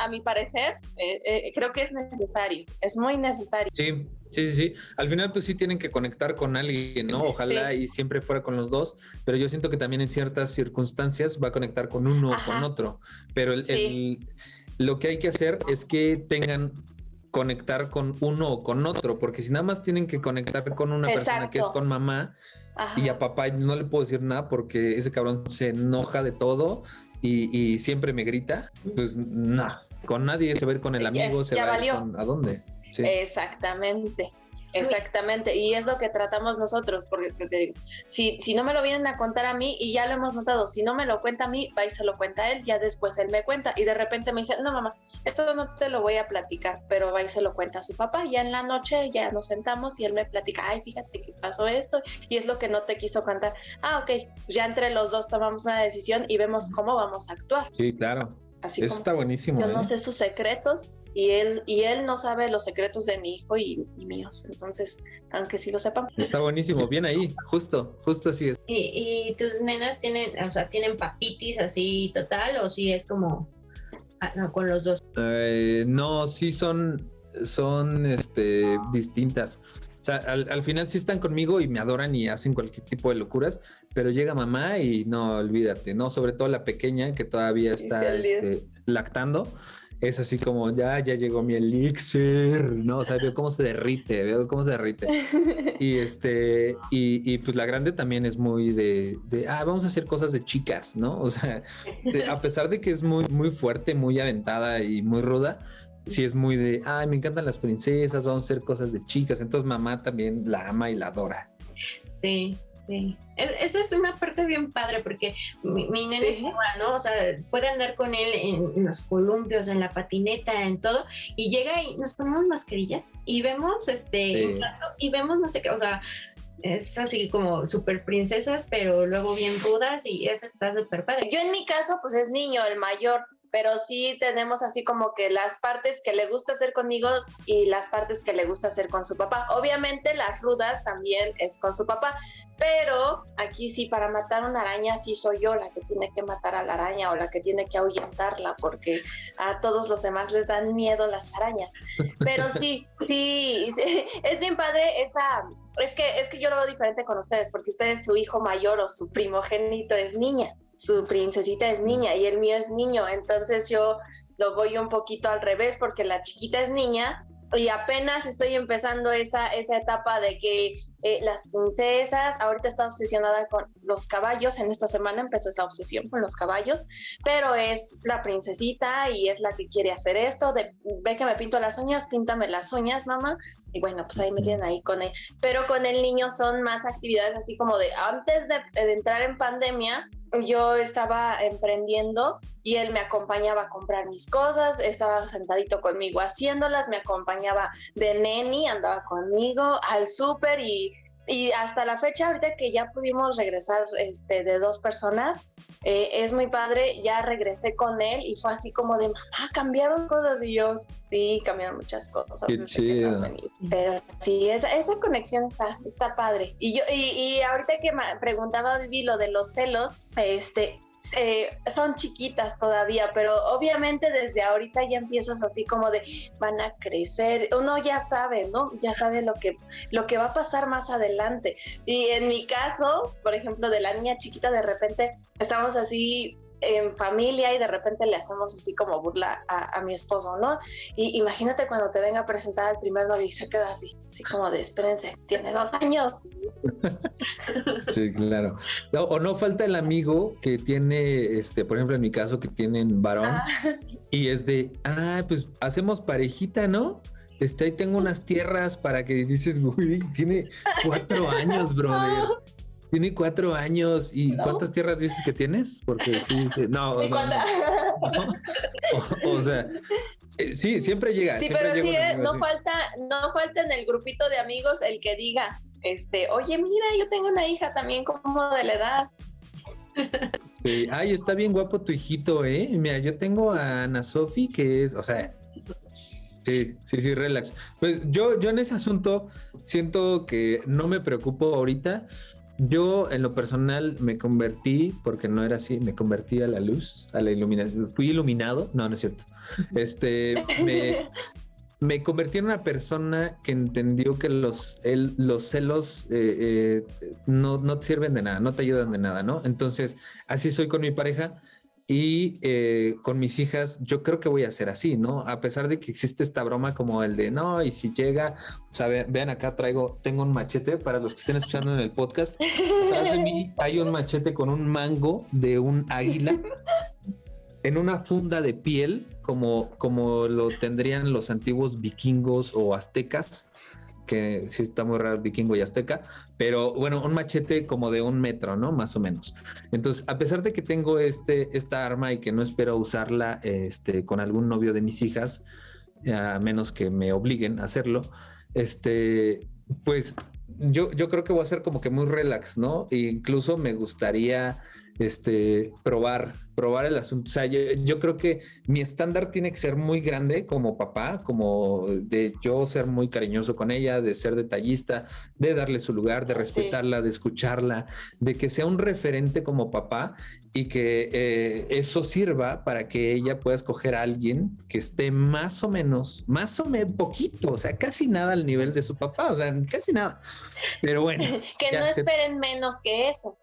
a, mi parecer, eh, eh, creo que es necesario, es muy necesario. Sí, sí, sí, Al final, pues sí tienen que conectar con alguien, ¿no? Ojalá y siempre fuera con los dos, pero yo siento que también en ciertas circunstancias va a conectar con uno o con otro. Pero el, lo que hay que hacer es que tengan conectar con uno o con otro, porque si nada más tienen que conectar con una persona que es con mamá y a papá no le puedo decir nada porque ese cabrón se enoja de todo y, siempre me grita, pues nada, con nadie se va a ir con el amigo, se va a ir a dónde. Exactamente. Exactamente, y es lo que tratamos nosotros, porque te digo, si, si no me lo vienen a contar a mí, y ya lo hemos notado, si no me lo cuenta a mí, va y se lo cuenta a él, ya después él me cuenta, y de repente me dice, no mamá, esto no te lo voy a platicar, pero va y se lo cuenta a su papá, y ya en la noche ya nos sentamos y él me platica, ay, fíjate que pasó esto, y es lo que no te quiso contar. Ah, ok, ya entre los dos tomamos una decisión y vemos cómo vamos a actuar. Sí, claro. Eso está buenísimo. Yo no ¿eh? sé sus secretos y él, y él no sabe los secretos de mi hijo y, míos. Entonces, aunque sí lo sepan. Está buenísimo, bien ahí, justo, justo así es. ¿Y, tus nenas tienen, o sea, tienen papitis así total o si es como ah, con los dos? Eh, no, sí son, son este, distintas. O sea, al, final sí están conmigo y me adoran y hacen cualquier tipo de locuras, pero llega mamá y no, olvídate, ¿no? Sobre todo la pequeña que todavía está este, lactando. Es así como, ya, ya llegó mi elixir, ¿no? O sea, veo cómo se derrite, veo cómo se derrite. Y este, y, pues la grande también es muy de, de, ah, vamos a hacer cosas de chicas, ¿no? O sea, a pesar de que es muy, muy fuerte, muy aventada y muy ruda, sí es muy de, ay, me encantan las princesas, vamos a hacer cosas de chicas. Entonces mamá también la ama y la adora. Sí, sí. Esa es una parte bien padre porque mi, mi nene es ¿no? O sea, puede andar con él en, los columpios, en la patineta, en todo, y llega y nos ponemos mascarillas y vemos este, y vemos no sé qué, o sea, es así como súper princesas, pero luego bien rudas y eso está súper padre. Yo en mi caso, pues es niño, el mayor, pero sí tenemos así como que las partes que le gusta hacer conmigo y las partes que le gusta hacer con su papá. Obviamente las rudas también es con su papá, pero aquí sí para matar una araña sí soy yo la que tiene que matar a la araña o la que tiene que ahuyentarla porque a todos los demás les dan miedo las arañas. Pero sí, sí, es bien padre esa es que es que yo lo veo diferente con ustedes porque ustedes su hijo mayor o su primogénito es niña su princesita es niña y el mío es niño, entonces yo lo voy un poquito al revés porque la chiquita es niña y apenas estoy empezando esa, esa etapa de que eh, las princesas, ahorita está obsesionada con los caballos, en esta semana empezó esa obsesión con los caballos, pero es la princesita y es la que quiere hacer esto, de, ve que me pinto las uñas, píntame las uñas, mamá, y bueno, pues ahí me tienen ahí con él, pero con el niño son más actividades así como de, antes de, de entrar en pandemia, yo estaba emprendiendo y él me acompañaba a comprar mis cosas, estaba sentadito conmigo haciéndolas, me acompañaba de neni, andaba conmigo al súper y, y, hasta la fecha, ahorita que ya pudimos regresar este, de dos personas, eh, es muy padre, ya regresé con él y fue así como de, mamá, cambiaron cosas y yo, sí, cambiaron muchas cosas. Qué chido. Pero sí, esa, esa conexión está, está padre. Y yo, y, y ahorita que me preguntaba Vivi lo de los celos, este, eh, son chiquitas todavía, pero obviamente desde ahorita ya empiezas así como de van a crecer, uno ya sabe, ¿no? Ya sabe lo que, lo que va a pasar más adelante. Y en mi caso, por ejemplo, de la niña chiquita, de repente estamos así en familia y de repente le hacemos así como burla a, mi esposo, ¿no? Y imagínate cuando te venga a presentar al primer novio y se queda así, así como de, espérense, tiene dos años. Sí, claro. o no falta el amigo que tiene, este, por ejemplo, en mi caso, que tienen varón ah. y es de, ah, pues hacemos parejita, ¿no? Este, ahí tengo unas tierras para que dices, uy, tiene cuatro años, brother. Tiene cuatro años. ¿Y cuántas tierras dices que tienes? Porque sí, no. O, sea, eh, sí, siempre llega. Sí, pero sí, eh, no falta, no falta en el grupito de amigos el que diga, este, oye, mira, yo tengo una hija también como de la edad. Ay, está bien guapo tu hijito, ¿eh? Mira, yo tengo a Ana Sofi, que es, o sea, Sí, sí, sí, relax. Pues yo, yo en ese asunto siento que no me preocupo ahorita yo en lo personal me convertí, porque no era así, me convertí a la luz, a la iluminación. Fui iluminado, no, no es cierto. Este, me, convertí en una persona que entendió que los, los celos eh, eh, no, no te sirven de nada, no te ayudan de nada, ¿no? Entonces, así soy con mi pareja y eh, con mis hijas, yo creo que voy a hacer así, ¿no? A pesar de que existe esta broma como el de, no, y si llega, o sea, vean acá traigo, tengo un machete para los que estén escuchando en el podcast. Atrás de mí hay un machete con un mango de un águila en una funda de piel, como, como lo tendrían los antiguos vikingos o aztecas que sí está muy raro vikingo y azteca, pero bueno, un machete como de un metro, ¿no? Más o menos. Entonces, a pesar de que tengo este, esta arma y que no espero usarla este, con algún novio de mis hijas, a menos que me obliguen a hacerlo, este, pues yo, yo creo que voy a ser como que muy relax, ¿no? E incluso me gustaría este, probar, probar el asunto. O sea, yo, creo que mi estándar tiene que ser muy grande como papá, como de yo ser muy cariñoso con ella, de ser detallista, de darle su lugar, de respetarla, de escucharla, de que sea un referente como papá y que eh, eso sirva para que ella pueda escoger a alguien que esté más o menos, más o menos poquito, o sea, casi nada al nivel de su papá, o sea, casi nada. Pero bueno. que no esperen menos que eso.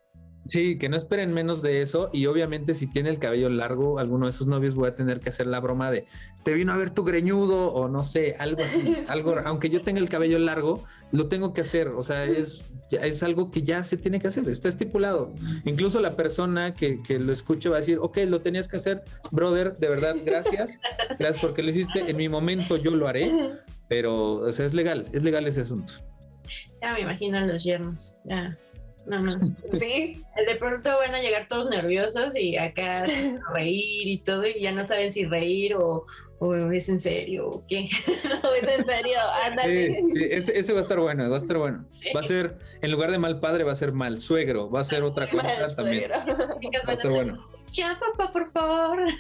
Sí, que no esperen menos de eso y obviamente si tiene el cabello largo, alguno de esos novios voy a tener que hacer la broma de te vino a ver tu greñudo o no sé, algo así, algo, aunque yo tenga el cabello largo, lo tengo que hacer, o sea, es, es algo que ya se tiene que hacer, está estipulado. Incluso la persona que, lo escuche va a decir, ok, lo tenías que hacer, brother, de verdad, gracias, gracias porque lo hiciste, en mi momento yo lo haré, pero, o sea, es legal, es legal ese asunto. Ya me imagino los yernos, ya. No, no. Sí. De pronto van a llegar todos nerviosos y acá reír y todo, y ya no saben si reír o, o es en serio o qué. o es en serio, ándale. Sí, ese, va a estar bueno, va a estar bueno. Va a ser, en lugar de mal padre, va a ser mal suegro, va a ser otra cosa también. Va a estar bueno ya papá, por favor.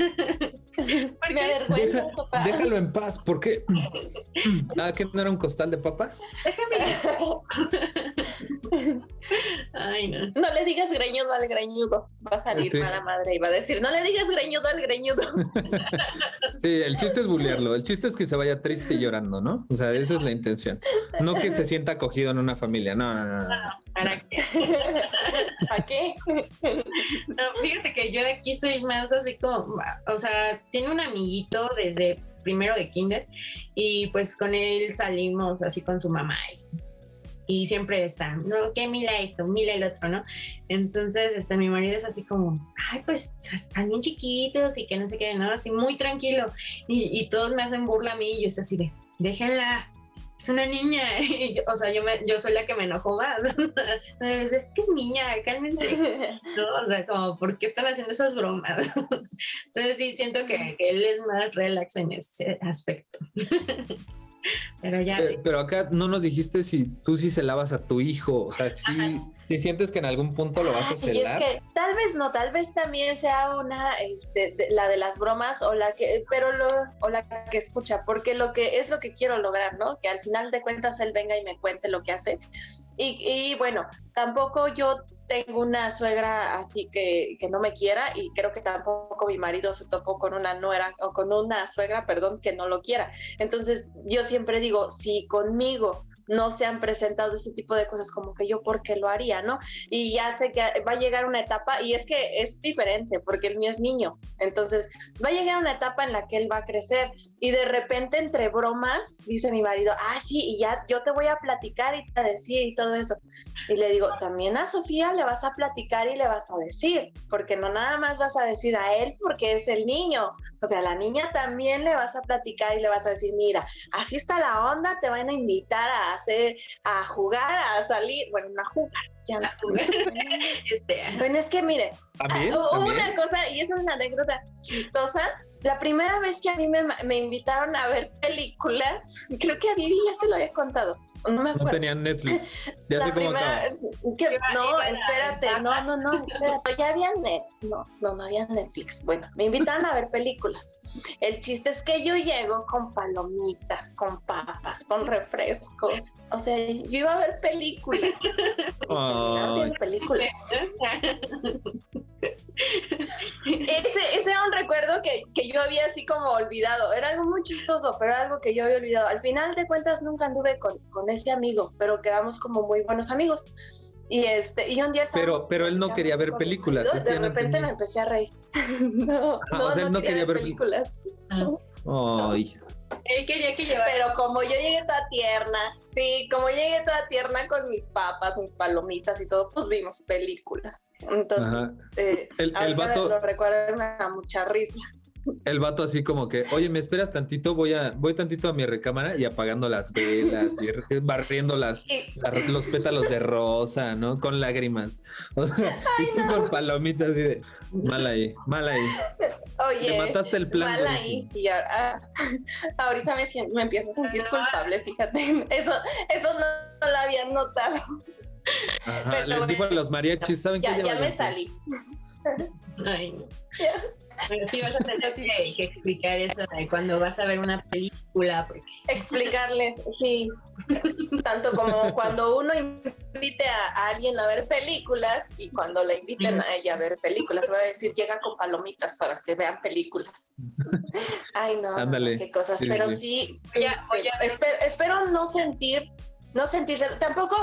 Me avergüenza, papá. Déjalo en paz, ¿por qué? ¿Ah, que no era un costal de papas? Déjame. Ay, no. No le digas greñudo al greñudo. Va a salir mala madre y va a decir, no le digas greñudo al greñudo. sí, el chiste es bullearlo. El chiste es que se vaya triste y llorando, ¿no? O sea, esa es la intención. No que se sienta acogido en una familia. No, no, no. ¿Para qué? ¿Para qué? No, fíjate que yo de aquí soy más así como, o sea, tiene un amiguito desde primero de kinder y pues con él salimos así con su mamá y, siempre está, no, que mira esto, mira el otro, ¿no? Entonces, este, mi marido es así como, ay, pues están bien chiquitos y que no sé qué, ¿no? Así muy tranquilo y, y todos me hacen burla a mí y yo es así de, déjenla, es una niña, o sea, yo, me, yo soy la que me enojó más. es que es niña, cálmense. ¿No? O sea, como, ¿por qué están haciendo esas bromas? Entonces sí, siento que, él es más relax en ese aspecto. Pero ya. Pero, acá no nos dijiste si tú sí se lavas a tu hijo, o sea, si sientes que en algún punto lo vas a celar. es que tal vez no, tal vez también sea una, este, la de las bromas o la que, pero lo, o la que escucha, porque lo que es lo que quiero lograr, ¿no? Que al final de cuentas él venga y me cuente lo que hace Y, y bueno, tampoco yo tengo una suegra así que, que, no me quiera y creo que tampoco mi marido se topó con una nuera o con una suegra, perdón, que no lo quiera. Entonces yo siempre digo, si conmigo no se han presentado ese tipo de cosas como que yo por qué lo haría, ¿no? Y ya sé que va a llegar una etapa y es que es diferente porque el mío es niño, entonces va a llegar una etapa en la que él va a crecer y de repente entre bromas dice mi marido, ah, sí, y ya yo te voy a platicar y te decir y todo eso. Y le digo, también a Sofía le vas a platicar y le vas a decir, porque no nada más vas a decir a él porque es el niño, o sea, a la niña también le vas a platicar y le vas a decir, mira, así está la onda, te van a invitar a hacer, a jugar, a salir, bueno, a jugar, ya no jugar. Este, bueno, es que hubo una cosa, y es una anécdota chistosa, la primera vez que a mí me, me, invitaron a ver películas, creo que a Vivi ya se lo había contado. No me acuerdo. No tenían Netflix. Ya la primera, que, no, espérate, no, no, no, espérate. Ya había net, no, no, no había Netflix. Bueno, me invitaron a ver películas. El chiste es que yo llego con palomitas, con papas, con refrescos. O sea, yo iba a ver películas. haciendo películas. Ese, ese era un recuerdo que, que, yo había así como olvidado. Era algo muy chistoso, pero era algo que yo había olvidado. Al final de cuentas nunca anduve con, con ese amigo, pero quedamos como muy buenos amigos. Y este, y un día Pero, pero él no quería ver películas. de repente me empecé a reír. no, no, o sea, él no, quería, ver películas. Ay. Él quería que llevara. Pero como yo llegué toda tierna, sí, como llegué toda tierna con mis papas, mis palomitas y todo, pues vimos películas. Entonces, eh, el, el vato... lo recuerdo me da mucha risa. El vato así como que, oye, me esperas tantito, voy a, voy tantito a mi recámara y apagando las velas y barriendo las, los pétalos de rosa, ¿no? Con lágrimas. O sea, con palomitas y de mal ahí, mal ahí. Oye, te mataste el plan. Mal ahí, sí, ahorita me, me empiezo a sentir culpable, fíjate. Eso, eso no, lo había notado. Ajá, les digo a los mariachis, ¿saben ya, qué? Ya me salí. Ay, pero sí vas a tener que, explicar eso de cuando vas a ver una película. Explicarles, sí. Tanto como cuando uno invite a, alguien a ver películas y cuando le inviten a ella a ver películas. Voy a decir, llega con palomitas para que vean películas. Ay, no, qué cosas. Pero sí, este, espero no sentir, no sentirse, tampoco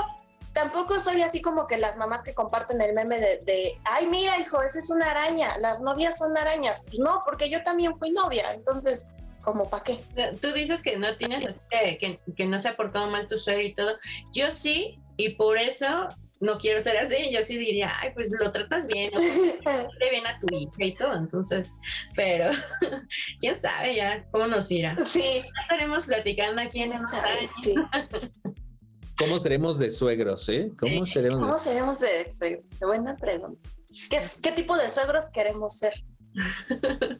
tampoco soy así como que las mamás que comparten el meme de, ay, mira, hijo, esa es una araña, las novias son arañas. Pues no, porque yo también fui novia, entonces, ¿como para qué? Tú dices que no tienes, que, que, no se ha portado mal tu suegro y todo. Yo sí, y por eso no quiero ser así, yo sí diría, ay, pues lo tratas bien, ¿no? te bien a tu hija y todo, entonces, pero quién sabe ya cómo nos irá. Sí. Estaremos platicando aquí en el sí. ¿Cómo seremos de suegros, eh? ¿Cómo seremos, ¿Cómo seremos de suegros? Buena pregunta. ¿Qué, ¿Qué tipo de suegros queremos ser?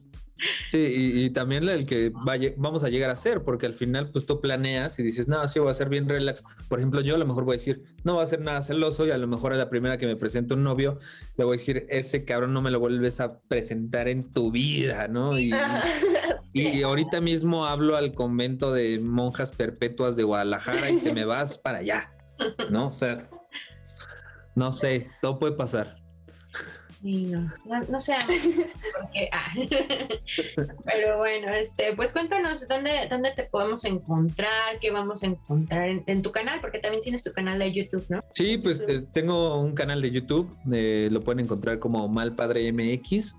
Sí, y, también el que vaya, vamos a llegar a ser, porque al final pues tú planeas y dices, no, sí voy a ser bien relax. Por ejemplo, yo a lo mejor voy a decir, no voy a ser nada celoso y a lo mejor a la primera que me presente un novio, le voy a decir, ese cabrón no me lo vuelves a presentar en tu vida, ¿no? Y, y ahorita mismo hablo al convento de monjas perpetuas de Guadalajara y que me vas para allá, ¿no? O sea, no sé, todo puede pasar. Y no, no, sé, porque, ah. pero bueno, este, pues cuéntanos dónde, dónde te podemos encontrar, qué vamos a encontrar en, tu canal, porque también tienes tu canal de YouTube, ¿no? Sí, pues eh, tengo un canal de YouTube, eh, lo pueden encontrar como Malpadre MX.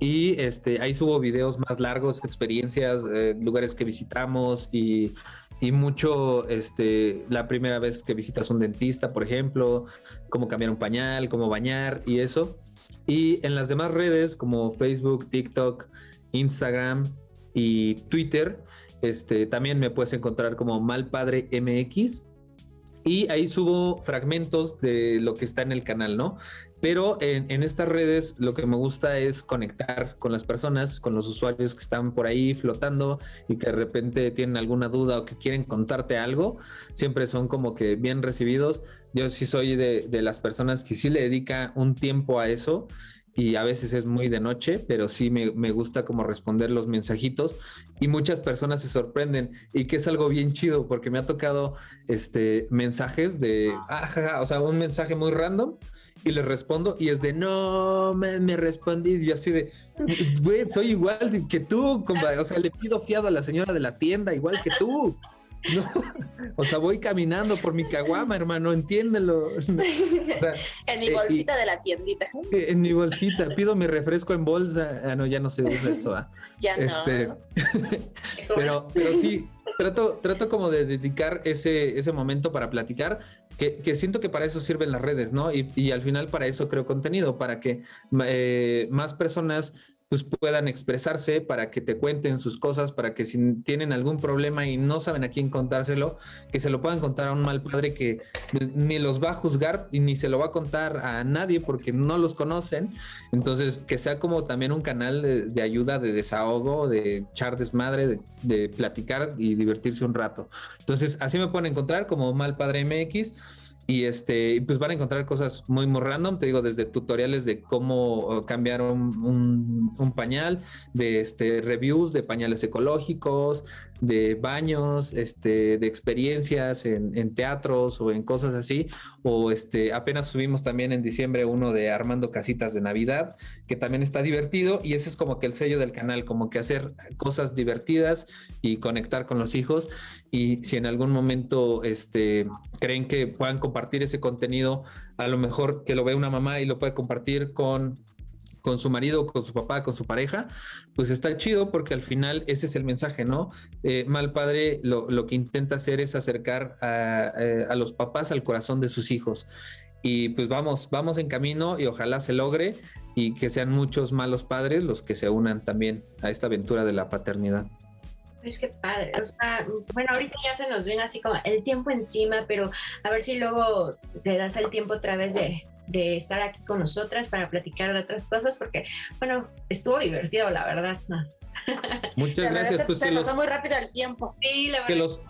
Y este, ahí subo videos más largos, experiencias, eh, lugares que visitamos y, y, mucho este, la primera vez que visitas un dentista, por ejemplo, cómo cambiar un pañal, cómo bañar y eso. Y en las demás redes como Facebook, TikTok, Instagram y Twitter, este, también me puedes encontrar como Malpadre MX. Y ahí subo fragmentos de lo que está en el canal, ¿no? Pero en, en, estas redes lo que me gusta es conectar con las personas, con los usuarios que están por ahí flotando y que de repente tienen alguna duda o que quieren contarte algo. Siempre son como que bien recibidos yo sí soy de, las personas que sí le dedica un tiempo a eso y a veces es muy de noche, pero sí me, me, gusta como responder los mensajitos y muchas personas se sorprenden y que es algo bien chido porque me ha tocado este mensajes de, ah, o sea, un mensaje muy random y le respondo y es de, no, me, me respondís y así de, güey, soy igual que tú, o sea, le pido fiado a la señora de la tienda igual que tú. No, o sea, voy caminando por mi caguama, hermano, entiéndelo. en mi eh, bolsita de la tiendita. Eh, en mi bolsita, pido mi refresco en bolsa. Ah, no, ya no se usa eso. ¿ah? Ya este, no. pero, pero sí, trato, trato como de dedicar ese, ese momento para platicar, que, siento que para eso sirven las redes, ¿no? Y, y al final para eso creo contenido, para que eh, más personas pues puedan expresarse, para que te cuenten sus cosas, para que si tienen algún problema y no saben a quién contárselo, que se lo puedan contar a un mal padre que ni los va a juzgar y ni se lo va a contar a nadie porque no los conocen. Entonces, que sea como también un canal de, ayuda, de desahogo, de echar desmadre, de, de platicar y divertirse un rato. Entonces, así me pueden encontrar como Mal Padre MX. Y este, pues van a encontrar cosas muy, muy random, te digo, desde tutoriales de cómo cambiar un, un, pañal, de este, reviews de pañales ecológicos, de baños, este, de experiencias en, teatros o en cosas así. O este, apenas subimos también en diciembre uno de Armando Casitas de Navidad, que también está divertido. Y ese es como que el sello del canal, como que hacer cosas divertidas y conectar con los hijos. Y si en algún momento este, creen que puedan compartir ese contenido, a lo mejor que lo ve una mamá y lo puede compartir con con su marido, con su papá, con su pareja, pues está chido porque al final ese es el mensaje, ¿no? Eh, mal padre lo, lo, que intenta hacer es acercar a, eh, a, los papás al corazón de sus hijos. Y pues vamos, vamos en camino y ojalá se logre y que sean muchos malos padres los que se unan también a esta aventura de la paternidad. Es que padre, o sea, bueno, ahorita ya se nos viene así como el tiempo encima, pero a ver si luego te das el tiempo otra vez de, de estar aquí con nosotras para platicar de otras cosas, porque, bueno, estuvo divertido, la verdad. Muchas gracias. pues se pasó muy rápido el tiempo. Sí, la verdad. Que los,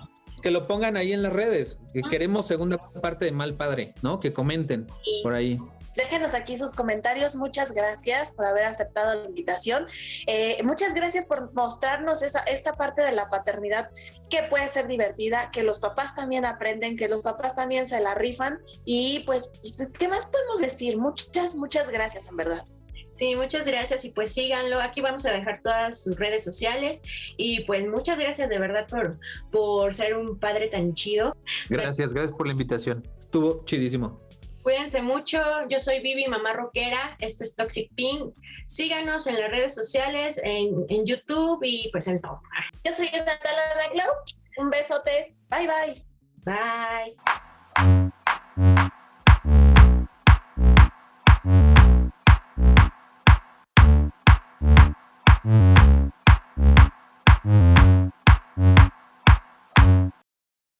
que lo pongan ahí en las redes, que queremos segunda parte de Mal Padre, ¿no? Que comenten por ahí. Déjenos aquí sus comentarios. Muchas gracias por haber aceptado la invitación. Eh, muchas gracias por mostrarnos esa, esta parte de la paternidad que puede ser divertida, que los papás también aprenden, que los papás también se la rifan. Y pues, ¿qué más podemos decir? Muchas, muchas gracias, en verdad. Sí, muchas gracias y pues síganlo. Aquí vamos a dejar todas sus redes sociales y pues muchas gracias de verdad por, por ser un padre tan chido. Gracias, gracias por la invitación. Estuvo chidísimo. Cuídense mucho. Yo soy Vivi, mamá rockera. Esto es Toxic Pink. Síganos en las redes sociales, en, en YouTube y pues en todo. Yo soy Natalia Clau. Un besote. Bye, bye. Bye.